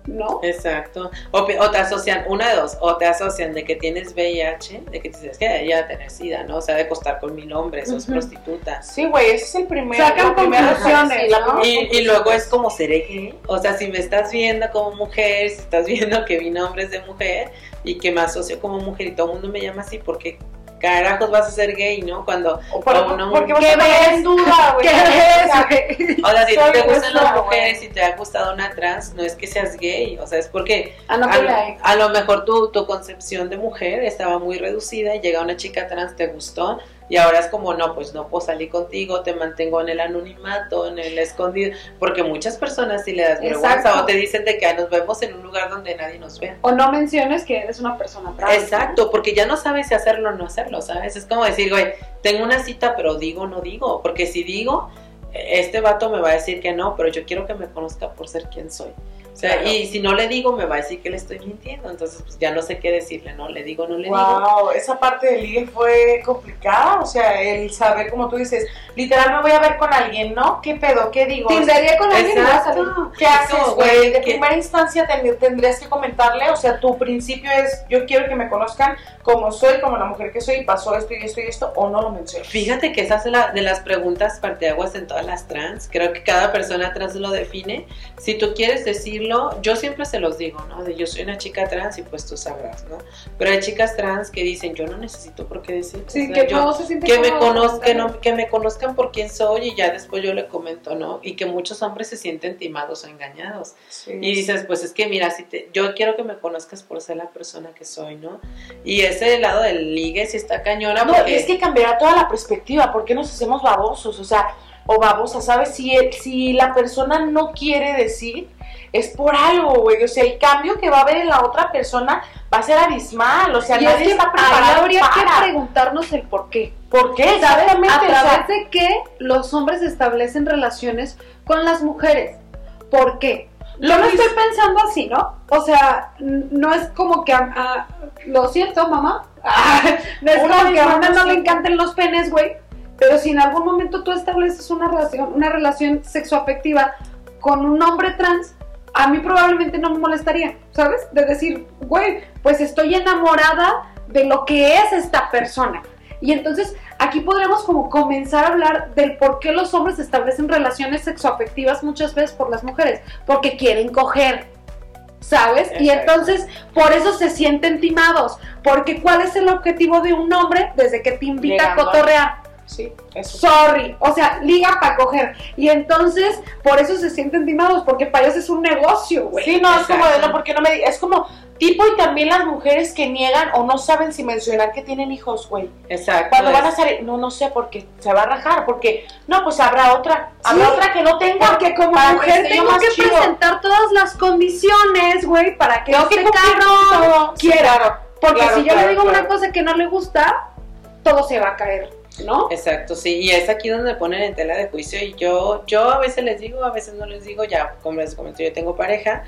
¿no? Exacto. O, te asocian, una de dos, o te asocian de que tienes VIH, de que dices que ella tener SIDA, ¿no? O sea, de acostar con mil hombres, es Ujú. prostituta. Sí, güey, ese es el primer. Sacan conclusiones, Y, y luego es como seré gay. O sea, si me estás viendo como mujer, si estás viendo que mi nombre es de mujer y que me asocio como mujer y todo el mundo me llama así, porque carajos vas a ser gay, ¿no? Cuando, O por- o no- porque ¿Qué ves? en duda, güey. ¿Qué O sea, ves, güey? o sea, si Soy te gustan las mujeres y te ha gustado una trans, no es que seas gay, o sea, es porque Ah, no, a, a lo mejor tu, tu concepción de mujer estaba muy reducida y llega una chica trans, te gustó y ahora es como, no, pues no puedo salir contigo, te mantengo en el anonimato, en el escondido, porque muchas personas sí le das vergüenza Exacto. o te dicen de que "Ay, nos vemos en un lugar donde nadie nos vea. O no menciones que eres una persona trans. ¿no? Exacto, porque ya no sabes si hacerlo o no hacerlo, ¿sabes? Es como decir, güey, tengo una cita, pero digo o no digo, porque si digo, este vato me va a decir que no, pero yo quiero que me conozca por ser quien soy. O sea, Claro. y si no le digo, me va a decir que le estoy mintiendo, entonces pues ya no sé qué decirle, ¿no? Le digo no le digo. Wow, esa parte del ligue fue complicada, o sea, el saber, como tú dices, literal me voy a ver con alguien, ¿no? ¿Qué pedo? ¿Qué digo? Tindería con alguien y vas a ver. Exacto. ¿Qué haces, güey? De que- primera instancia ten- tendrías que comentarle, o sea, tu principio es, yo quiero que me conozcan como soy, como la mujer que soy, y pasó esto y esto y esto, o no lo mencionas. Fíjate que esa es la, de las preguntas parteaguas en todas las trans. Creo que cada persona trans lo define. Si tú quieres decirlo, yo siempre se los digo, ¿no? De yo soy una chica trans y pues tú sabrás, ¿no? Pero hay chicas trans que dicen, yo no necesito por qué decir. Sí, que no se siente que me, conozcan, que, ¿no? no- que me conozcan por quién soy y ya después yo le comento, ¿no? Y que muchos hombres se sienten timados o engañados. Y dices, pues es que mira, si te, yo quiero que me conozcas por ser la persona que soy, ¿no? Y ese lado del ligue sí está cañona No, porque... es que cambiará toda la perspectiva, ¿por qué nos hacemos babosos? O sea, o babosas, ¿sabes? Si, si la persona no quiere decir, es por algo, güey. O sea, el cambio que va a haber en la otra persona va a ser abismal, o sea, y nadie es que está preparado habría para. que preguntarnos el por qué. ¿Por qué? ¿Sabes? Exactamente, A o sea, través de qué los hombres establecen relaciones con las mujeres. ¿Por qué? Yo lo estoy pensando así, ¿no? O sea, no es como que a, a- lo siento, mamá. no es Una como que a una no le encanten los penes, güey. Pero si en algún momento tú estableces una relación, una relación sexoafectiva con un hombre trans, a mí probablemente no me molestaría, ¿sabes? De decir, güey, pues estoy enamorada de lo que es esta persona. Y entonces aquí podríamos como comenzar a hablar del por qué los hombres establecen relaciones sexoafectivas muchas veces por las mujeres, porque quieren coger, ¿sabes? Y entonces por eso se sienten timados, porque ¿cuál es el objetivo de un hombre desde que te invita Llegando a cotorrear? Sí, eso. Sorry, o sea, liga para coger. Y entonces por eso se sienten timados, porque para ellos es un negocio, güey. Sí, no, es como de no, porque no me es como tipo y también las mujeres que niegan o no saben si mencionar que tienen hijos, güey. Exacto. Cuando van a salir, no, no sé, porque se va a rajar, porque no, pues habrá otra, habrá otra que no tenga. Porque como que mujer yo tengo que chido. presentar todas las condiciones, güey, para que Tengo que este cumplir cabrón. Sí, quiera. claro. Porque Claro, si yo claro, le digo una cosa que no le gusta, todo se va a caer, ¿no? Exacto, sí, y es aquí donde ponen en tela de juicio y yo, yo a veces les digo, a veces no les digo, ya como les comenté, yo tengo pareja,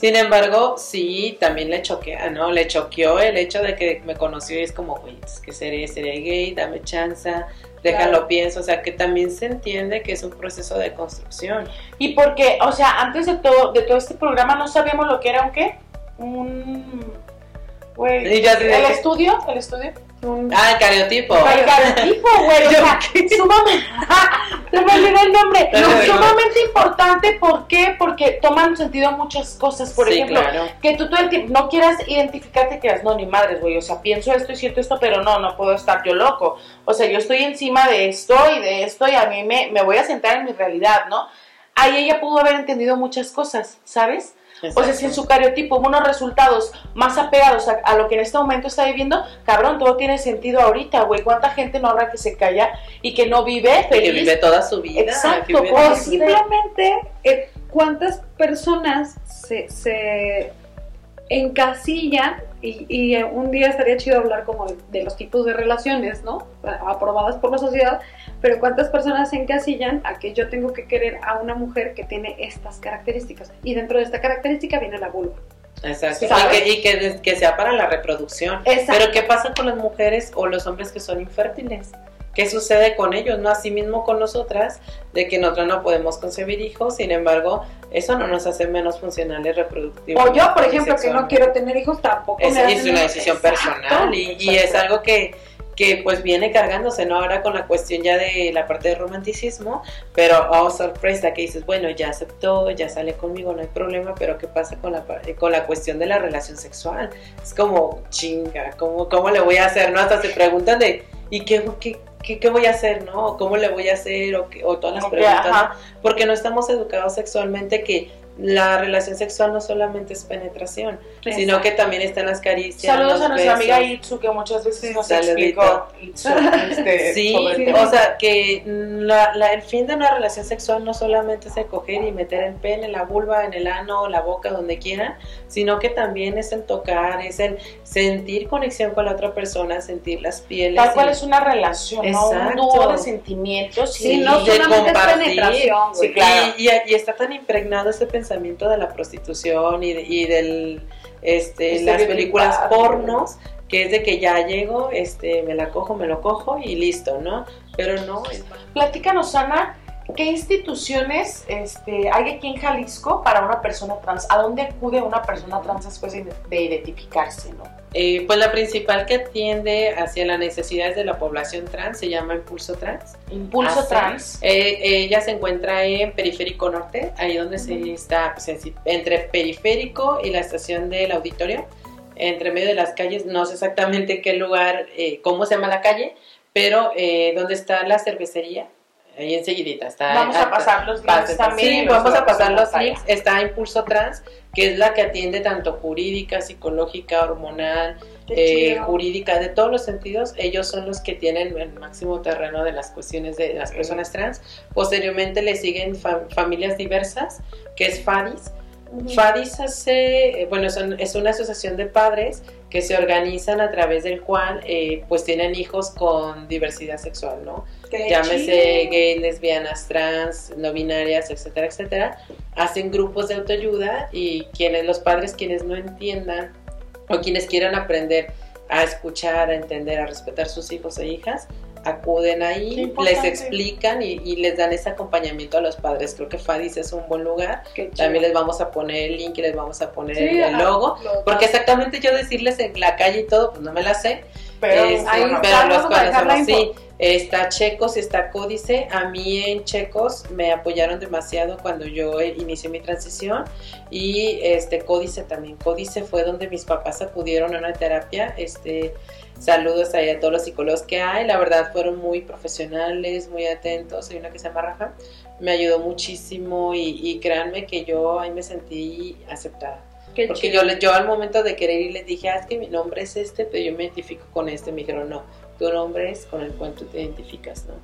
sin embargo, sí, también le choquea, ¿no? Le choqueó el hecho de que me conoció y es como, güey, es que seré, seré gay, dame chance, déjalo Claro. pienso, o sea, que también se entiende que es un proceso de construcción. Y porque, o sea, antes de todo, de todo este programa no sabíamos lo que era un qué. Un. Güey. ¿El estudio? ¿El estudio? Un. Ah, el cariotipo. El cariotipo, güey. O sea, sumamente. Se me olvidó el nombre. No, No, no, no. sumamente importante, ¿por qué? Porque toman sentido muchas cosas. Por sí, ejemplo, claro. que tú todo el tiempo no quieras identificarte que eres, no, ni madres, güey, o sea, pienso esto y siento esto, pero no, no puedo estar yo loco. O sea, yo estoy encima de esto y de esto y a mí me, me voy a sentar en mi realidad, ¿no? Ahí ella pudo haber entendido muchas cosas, ¿sabes? O sea, si en su cariotipo hubo unos resultados más apegados a, a lo que en este momento está viviendo, cabrón, todo tiene sentido ahorita, güey. ¿Cuánta gente no habrá que se calla y que no vive que feliz? vive toda su vida. Exacto, que o simplemente, eh, ¿cuántas personas se, se encasillan? Y, y, un día estaría chido hablar como de, de los tipos de relaciones, ¿no? Aprobadas por la sociedad, pero ¿cuántas personas se encasillan a que yo tengo que querer a una mujer que tiene estas características? Y dentro de esta característica viene la vulva. Exacto. ¿Sabes? Y, que, y que, que sea para la reproducción. Exacto. Pero ¿qué pasa con las mujeres o los hombres que son infértiles? ¿Qué sucede con ellos? No así mismo con nosotras, de que nosotros no podemos concebir hijos, sin embargo, eso no nos hace menos funcionales reproductivos. O yo, por ejemplo, que no quiero tener hijos, tampoco Es, me es una decisión Exacto. personal y, y es algo que, que pues viene cargándose, ¿no? Ahora con la cuestión ya de la parte de romanticismo, pero oh sorpresa que dices, bueno, ya aceptó, ya sale conmigo, no hay problema, pero ¿qué pasa con la, par- con la cuestión de la relación sexual? Es como, chinga, ¿cómo, cómo le voy a hacer, no? Hasta se preguntan de, ¿y qué, qué, qué, qué voy a hacer, no? ¿O ¿Cómo le voy a hacer? O, o todas las Ok, preguntas, ¿no? porque no estamos educados sexualmente que la relación sexual no solamente es penetración, sino que también están las caricias. Saludos a nuestra besos. amiga Itsu, que muchas veces nos explicó Itsu, este, Sí, sí. o sea, que la- la- el fin de una relación sexual no solamente es el coger y meter el pene, la vulva, en el ano, la boca, donde quieran, sino que también es el tocar, es el sentir conexión con la otra persona, sentir las pieles. Tal cual y- es una relación, ¿no? Un dúo de sentimientos Sí, y no de compartir. Sí, claro. Y, y- y está tan impregnado ese pensamiento de la prostitución y, de, y del este, las películas pornos que es de que ya llego, este, me la cojo, me lo cojo y listo, ¿no? Pero no, es Platícanos, Ana, ¿qué instituciones este, hay aquí en Jalisco para una persona trans? ¿A dónde acude una persona trans después de, de identificarse, no? Eh, pues la principal que atiende hacia las necesidades de la población trans se llama Impulso Trans. Impulso Ah, sí. trans. Eh, ella se encuentra en Periférico Norte, ahí donde se está, pues, en- entre Periférico y la estación del auditorio, entre medio de las calles, no sé exactamente en qué lugar, eh, cómo se llama la calle, pero eh, donde está la cervecería, ahí enseguidita está. Vamos a pasar los links también. Sí, vamos a pasar los links. Está Impulso Trans, que es la que atiende tanto jurídica, psicológica, hormonal, eh, jurídica, de todos los sentidos. Ellos son los que tienen el máximo terreno de las cuestiones de las personas trans. Posteriormente le siguen fa- familias diversas, que es FADIS. FADIS hace, eh, bueno, son- es una asociación de padres que se organizan a través del cual eh, pues tienen hijos con diversidad sexual, ¿no? Qué Llámese chido. gay, lesbianas, trans, no binarias, etcétera, etcétera. Hacen grupos de autoayuda y quienes, los padres quienes no entiendan o quienes quieran aprender a escuchar, a entender, a respetar sus hijos e hijas, acuden ahí, les explican y, y les dan ese acompañamiento a los padres. Creo que FADIS es un buen lugar. También les vamos a poner el link y les vamos a poner Sí, el, el logo. lo- Porque exactamente yo decirles en la calle y todo, pues no me la sé. Pero, Este, ahí bueno, está, pero los conocemos, sí. Está Checos, está Códice. A mí en Checos me apoyaron demasiado cuando yo inicié mi transición. Y este Códice también. Códice fue donde mis papás acudieron a una terapia. Este, saludos ahí a todos los psicólogos que hay. La verdad fueron muy profesionales, muy atentos. Hay una que se llama Rafa. Me ayudó muchísimo y, y créanme que yo ahí me sentí aceptada. Qué Porque chido. yo, yo al momento de querer ir les dije, ah, es que mi nombre es este, pero yo me identifico con este. Me dijeron, no, tu nombre es con el cual tú te identificas, ¿no?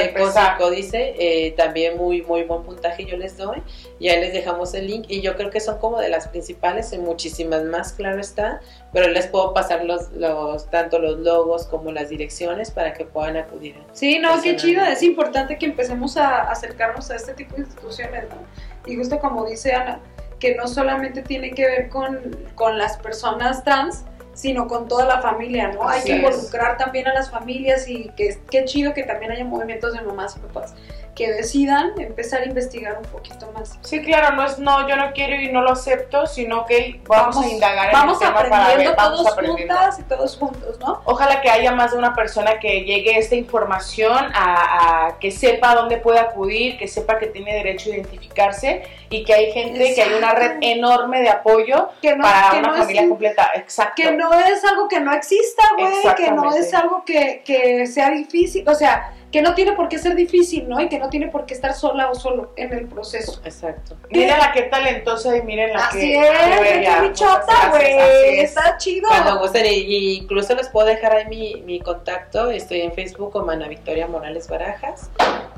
Y Códice, eh, también muy, muy buen puntaje yo les doy. Y ahí les dejamos el link. Y yo creo que son como de las principales, en muchísimas más, claro está. Pero les puedo pasar los, los, tanto los logos como las direcciones para que puedan acudir. Sí, no, qué chido. Es importante que empecemos a acercarnos a este tipo de instituciones, ¿no? Y justo como dice Ana, que no solamente tiene que ver con, con las personas trans, sino con toda la familia, ¿no? Hay que es. involucrar también a las familias y que qué chido que también haya movimientos de mamás y papás que decidan empezar a investigar un poquito más. Sí, claro, no es no, yo no quiero y no lo acepto, sino que vamos, a indagar en vamos el tema para ver, vamos todos aprendiendo. juntas y todos juntos, ¿no? Ojalá que haya más de una persona que llegue esta información a, a que sepa dónde puede acudir, que sepa que tiene derecho a identificarse y que hay gente, que hay una red enorme de apoyo Que no, para que una no familia es, completa. Exacto. que no es algo que no exista, güey, que no es algo que, que sea difícil, o sea, que no tiene por qué ser difícil, ¿no? Y que no tiene por qué estar sola o solo en el proceso. Exacto. Miren la que talentosa y miren la Así que es, qué verdad, bichota, güey, así es. está chido. Cuando gusten, y, y incluso les puedo dejar ahí mi, mi contacto. Estoy en Facebook como Ana Victoria Morales Barajas.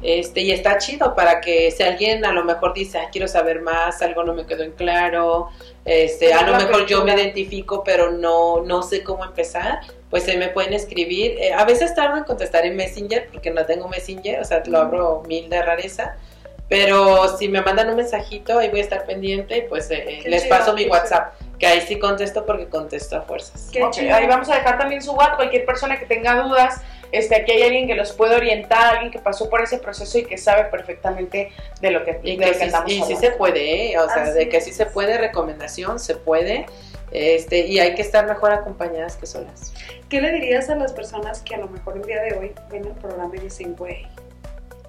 Este, y está chido para que si alguien a lo mejor dice, "Ah, quiero saber más, algo no me quedó en claro, este, a lo mejor yo me identifico, pero no, no sé cómo empezar, pues se me pueden escribir. Eh, a veces tardo en contestar en Messenger porque no tengo Messenger, o sea, lo abro mil de rareza. Pero si me mandan un mensajito, ahí voy a estar pendiente y pues eh, Qué les chido, paso mi WhatsApp, que ahí sí contesto porque contesto a fuerzas. Qué Ok, chido. ahí vamos a dejar también su WhatsApp, cualquier persona que tenga dudas, este, aquí hay alguien que los puede orientar, alguien que pasó por ese proceso y que sabe perfectamente de lo que, Y de que lo que sí, andamos y sí hablando. se puede, ¿eh? o sea, Así de que sí es. se puede, recomendación, se puede, este, y hay que estar mejor acompañadas que solas. ¿Qué le dirías a las personas que a lo mejor el día de hoy ven el programa y dicen, güey,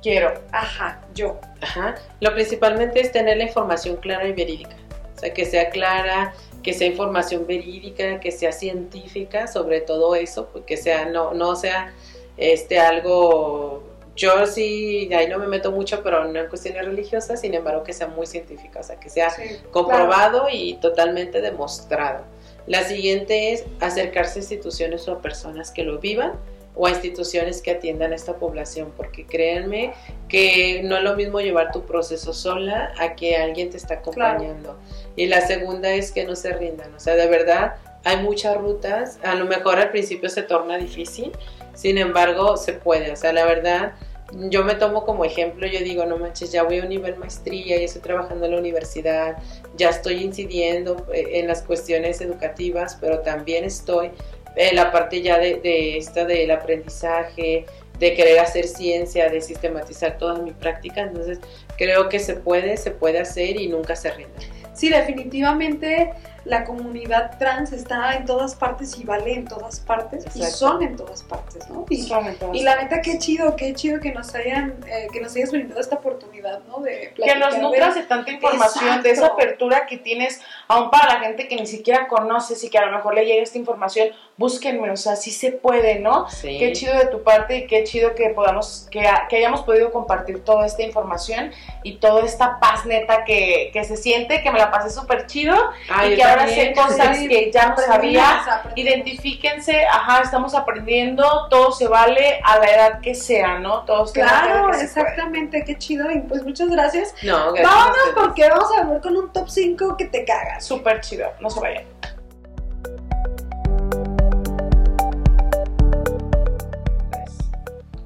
Quiero. ajá, yo? Ajá. Lo principalmente es tener la información clara y verídica, o sea, que sea clara, que sea información verídica, que sea científica sobre todo eso, pues, que sea, no, no sea este, algo... Yo sí, ahí no me meto mucho, pero no en cuestiones religiosas, sin embargo que sea muy científica, o sea, que sea Sí, comprobado y totalmente demostrado. La siguiente es acercarse a instituciones o a personas que lo vivan o a instituciones que atiendan a esta población, porque créanme que no es lo mismo llevar tu proceso sola a que alguien te está acompañando. Y la segunda es que no se rindan, o sea, de verdad hay muchas rutas, a lo mejor al principio se torna difícil, sin embargo se puede, o sea, la verdad yo me tomo como ejemplo, yo digo, no manches, ya voy a un nivel maestría, ya estoy trabajando en la universidad, ya estoy incidiendo eh, en las cuestiones educativas, pero también estoy en la parte ya de, esta del aprendizaje, de querer hacer ciencia, de sistematizar toda mi práctica, entonces creo que se puede, se puede hacer y nunca se rinde. Sí, definitivamente la comunidad trans está en todas partes y vale en todas partes y son en todas partes, ¿no? Y, Son en todas y la neta, qué chido, qué chido que nos hayan, eh, que nos hayas brindado esta oportunidad, ¿no? De que nos nutras de- tanta información, de esa apertura que tienes, aún para la gente que ni siquiera conoces y que a lo mejor le llegue esta información, búsquenme, o sea, sí se puede, ¿no? Sí. Qué chido de tu parte y qué chido que podamos, que, que hayamos podido compartir toda esta información y toda esta paz neta que, que se siente, que me la pasé súper chido Ay, y que ahora sé cosas que ya no sabía. Identifíquense, ajá, estamos aprendiendo, todo se vale a la edad que sea, ¿no? Todos Claro, que exactamente, qué chido. Y pues muchas gracias. No, gracias Vámonos porque vamos a volver con un top 5 que te cagas. Súper chido, no se vayan.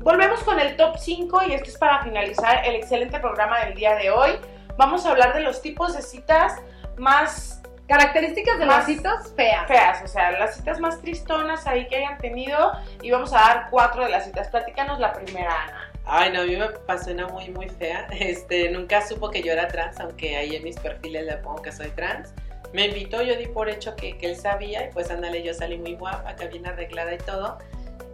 Volvemos con el top 5 y esto es para finalizar el excelente programa del día de hoy. Vamos a hablar de los tipos de citas más Características de las citas feas. feas, o sea, las citas más tristonas ahí que hayan tenido y vamos a dar cuatro de las citas. Platícanos la primera, Ana. Ay, no, a mí me pasó una muy, muy fea. Este, nunca supo que yo era trans, aunque ahí en mis perfiles le pongo que soy trans. Me invitó, yo di por hecho que, que él sabía, y pues ándale, yo salí muy guapa, acá bien arreglada y todo.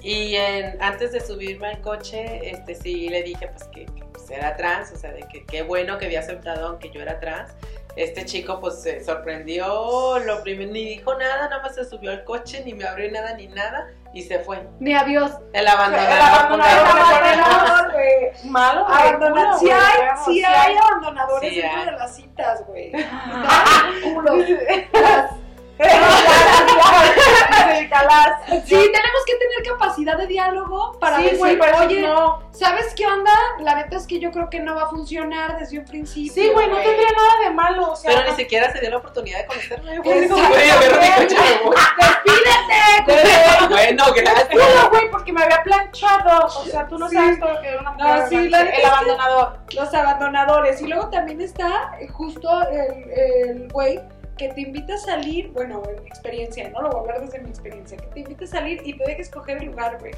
Y en- antes de subirme al coche, este, sí le dije pues que, que, pues, era trans, o sea, de que qué bueno que había aceptado aunque yo era trans. Este chico pues se sorprendió, lo primero, ni dijo nada, nada más se subió al coche, ni me abrió nada ni nada, y se fue. Ni adiós. El abandonador. El abandonador, porque- el Abandonador, güey. Malo, güey, Abandona- culo, sí güey, hay, sí hay abandonadores Sí dentro hay. de las citas, güey. Culos. Sí, tenemos que tener capacidad de diálogo para sí, decir, güey, oye, no. ¿sabes qué onda? La neta es que yo creo que no va a funcionar desde un principio. Sí, güey, no tendría nada de malo, o sea. Pero no- ni siquiera se dio la oportunidad de conocerme. Güey, a ver. ¡Despídete! Bueno, gracias. Culo, güey, porque me había planchado. O sea, tú no Sí. sabes todo lo que una mujer. No, sí, la organiza. neta es el abandonador. Los abandonadores. Y luego también está justo el el güey que te invita a salir, bueno, en mi experiencia, no lo voy a hablar desde mi experiencia, que te invita a salir y te deja escoger el lugar, güey.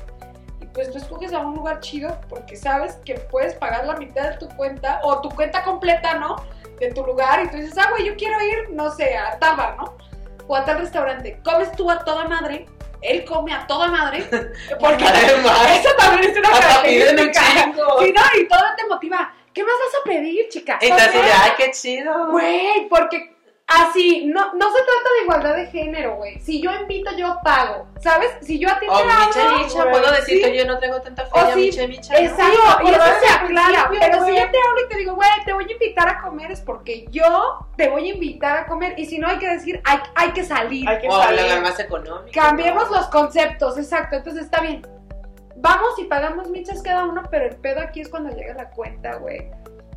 Y pues tú escoges a un lugar chido porque sabes que puedes pagar la mitad de tu cuenta o tu cuenta completa, ¿no? De tu lugar y tú dices, ah, güey, yo quiero ir, no sé, a Taba, ¿no? O a tal restaurante. Comes tú a toda madre, él come a toda madre, porque Además, eso también es una característica. Sí, no, y todo te motiva. ¿Qué más vas a pedir, chica? Comer. ay, qué chido. Güey, porque así, no, no se trata de igualdad de género, güey. Si yo invito, yo pago. ¿Sabes? Si yo a ti te O micha hablo, micha, güey, puedo decir sí. que yo no traigo tanta O feria, sí, micha micha. ¿no? Exacto, y eso se aclara. Pero si yo te hablo y te digo, güey, te voy a invitar a comer, es porque yo te voy a invitar a comer. Y si no, hay que decir, hay, hay que salir. Hay que O salir. la más económica. Cambiemos ¿no? los conceptos, exacto. Entonces está bien. Vamos y pagamos michas cada uno, pero el pedo aquí es cuando llega la cuenta, güey.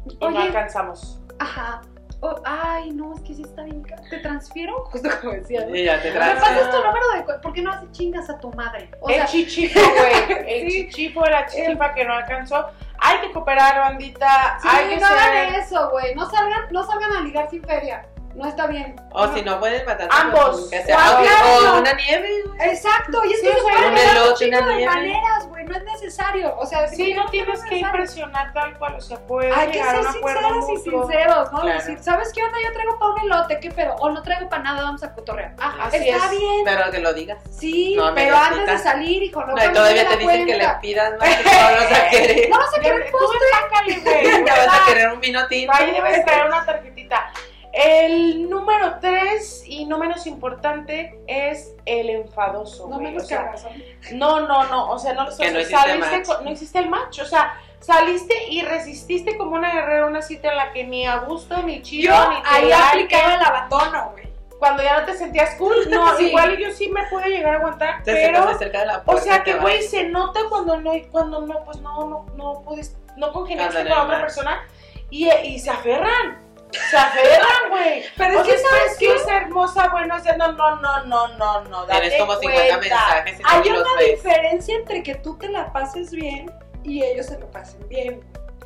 Y no alcanzamos. ajá. Oh, ay, no, es que sí está bien. caro. ¿Te transfiero? Justo como decía. ¿no? Y ya te ¿Me traes. pasas tu número de? ¿Por qué no haces chingas a tu madre? O el sea, chichifo, güey. El Sí. chichifo, la chichifa que no alcanzó. Hay que cooperar, bandita. sí, Hay que no hagan ser. eso, güey. No salgan, no salgan a ligar sin feria. No está bien. O si no pueden matar. Ambos. Que sea, O o, claro. o una nieve, güey. Exacto, y es Sí, que un elote, una de nieve. maneras, güey. No es necesario. O sea, Sí, no tienes es que impresionar tal cual, o sea, puedes Hay que ser sinceros y sinceros, ¿no? Claro. Decir, ¿sabes qué onda? Yo traigo para un elote, ¿qué pedo? O no traigo para nada, vamos a cotorrear. Ah, Así está es. bien. Pero que lo digas. Sí, No, pero antes de salir, hijo, no, No, y todavía te dicen que le pidas más que no vas a querer. No vas a querer Tú postre. sácale, güey. Que vas a querer un vino tinto. Ahí debes traer una tarjetita. El número tres y no menos importante es el enfadoso. No güey. me O sea, cagas. no, no, no. O sea, no, o sea, Que no hiciste saliste con- no hiciste el match. O sea, saliste y resististe como una guerrera una cita en la que ni a gusto, ni chido, Yo ni ahí aplicaba el abandono, güey. Cuando ya no te sentías cool, no, Sí. igual yo sí me pude llegar a aguantar, Te pero. cerca de la O puerta. sea y que, güey, se nota cuando no, cuando no, pues no, no, no puedes, no congeniaste con no otra persona y, y se aferran. Se aferran, güey. Pero es que, ¿sabes que es hermosa, bueno, o sea, no, no, no, no, no, no. Date Tienes como 50 cuenta. mensajes y Hay los una diferencia entre que tú te la pases bien y ellos se lo pasen bien.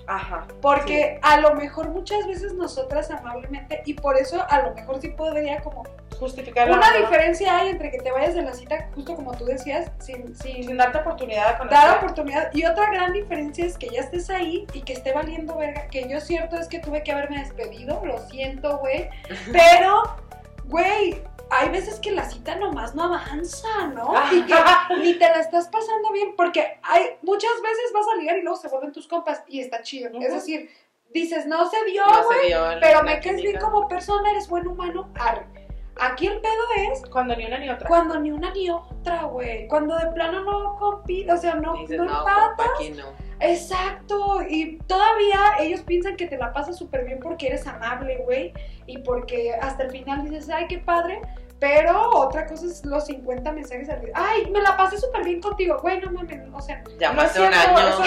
Ajá. Porque a lo mejor muchas veces nosotras amablemente, y por eso a lo mejor sí podría como... Justificar Una diferencia hay entre que te vayas de la cita, justo como tú decías, sin, sin Sin darte oportunidad conocer. dar oportunidad. Y otra gran diferencia es que ya estés ahí y que esté valiendo verga. Que yo cierto es que tuve que haberme despedido, lo siento, güey. Pero, güey, hay veces que la cita nomás no avanza, ¿no? Y que ni te la estás pasando bien, porque hay muchas veces vas a ligar y luego se vuelven tus compas y está chido. Es decir, dices, no se dio, No güey, la- pero me caes bien como persona, eres buen humano, arre. Aquí el pedo es Cuando ni una ni otra. cuando ni una ni otra, güey. Cuando de plano no compite, o sea, no, Dices, no no, empata. compa, aquí no. Exacto, y todavía ellos piensan que te la pasas súper bien porque eres amable, güey, y porque hasta el final dices, ay, qué padre, pero otra cosa es los 50 mensajes al día. Ay, me la pasé súper bien contigo, güey, no mames, o sea, Ya no pasó un año.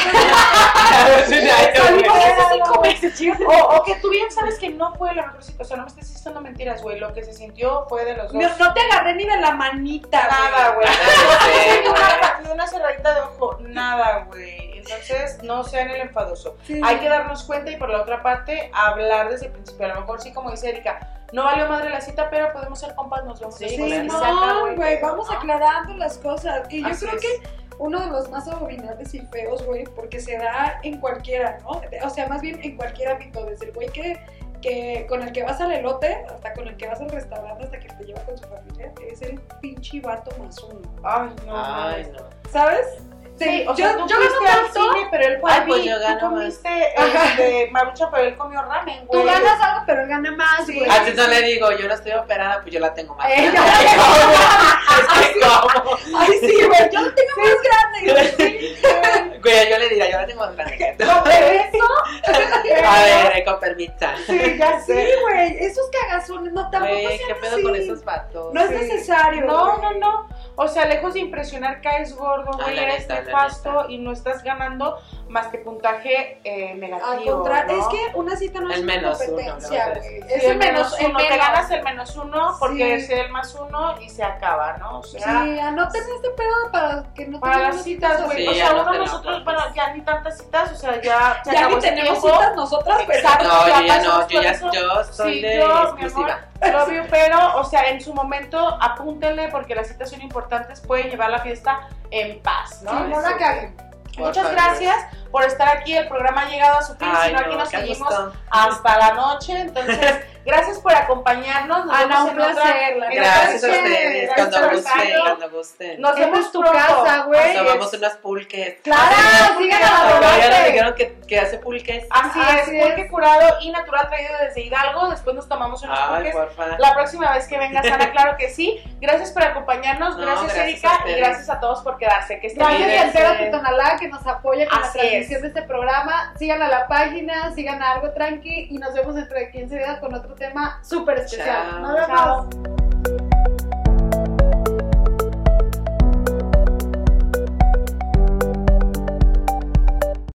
O, o que tú bien sabes que no fue la mejor situación. No me estés diciendo mentiras, güey. Lo que se sintió fue de los dos. no, no te agarré ni de la manita, Nada, güey. Ni una cerradita de ojo. Nada, güey. Entonces, no sean el enfadoso. Sí. Hay que darnos cuenta y por la otra parte, hablar desde el principio. A lo mejor sí, como dice Erika, no valió madre la cita, pero podemos ser compas, nos vemos Sí, se acabó no, güey, vamos ¿no? aclarando las cosas. Y yo Así creo es. que uno de los más abominables y feos, güey, porque se da en cualquiera, ¿no? O sea, más bien en cualquier ámbito, desde el güey que, que con el que vas al elote, hasta con el que vas al restaurante, hasta que te lleva con su familia, es el pinche vato más uno. Ay, no. Ay, no. ¿Sabes? Sí, o yo, tú yo fuiste gano al tanto, cine, pero él fue Ay, a pues yo Tú gano más. comiste este, marucha, pero él comió ramen, güey. tú ganas algo, pero él gana más, Sí. güey. A ti no le digo, yo no estoy operada, pues yo la tengo más. Eh, grande. Es que, ¿cómo? Ay, sí, güey, yo lo tengo más grande. güey. Güey, yo le diría, yo la tengo más grande. No, pero eso. A ver, con permiso. Sí, ya Sí, sé. güey, esos cagazones, no tampoco Güey, sean ¿qué pedo así. con esos vatos? No es necesario. No, güey. no, no. O sea, lejos de impresionar, caes gordo, Ah, güey, la eres la nefasto y no estás ganando más que puntaje eh, negativo. Al contrario, ¿no? es que una cita no El es una menos uno, competencia, ¿no? güey. Sí, Es el menos, el uno, te ganas el menos uno porque Sí. es el más uno y se acaba, ¿no? O sea, Sí, anoten este pedo para que no para las citas, güey. Sí, o sea, uno nosotros, bueno, ya ni tantas citas, o sea, ya se Ya ni tenemos tiempo. citas nosotras, pero Exacto. No, ya yo ya no, yo ya eso. yo soy Sí, de yo, mi exclusiva. amor, obvio, pero, o sea, en su momento apúntenle porque las citas son importantes, pueden llevar la fiesta en paz, ¿no? Sí, no la caguen. Muchas gracias por estar aquí. El programa ha llegado a su fin. Ay, si no, aquí no, nos seguimos gusto. hasta la noche. Entonces, gracias por acompañarnos. Nos Ana, vemos un en placer, en. Gracias a ustedes, cuando gusten, cuando gusten. Nos vemos es tu pronto. casa, güey. Nos tomamos unas pulques. Claro, sigan a la dijeron que, que hace pulques. Así, Así es, es. pulque curado y natural traído desde Hidalgo. Después nos tomamos unos Ay, pulques. porfa. La próxima vez que vengas, Ana, claro que sí. Gracias por acompañarnos. No, gracias, Erika. Y gracias a todos por quedarse. Que estén Gracias que nos apoya con Así la transmisión es edición de este programa. Sigan a la página, sigan a Algo Tranqui y nos vemos dentro de 15 días con otro tema súper especial. Nos vemos. Chao.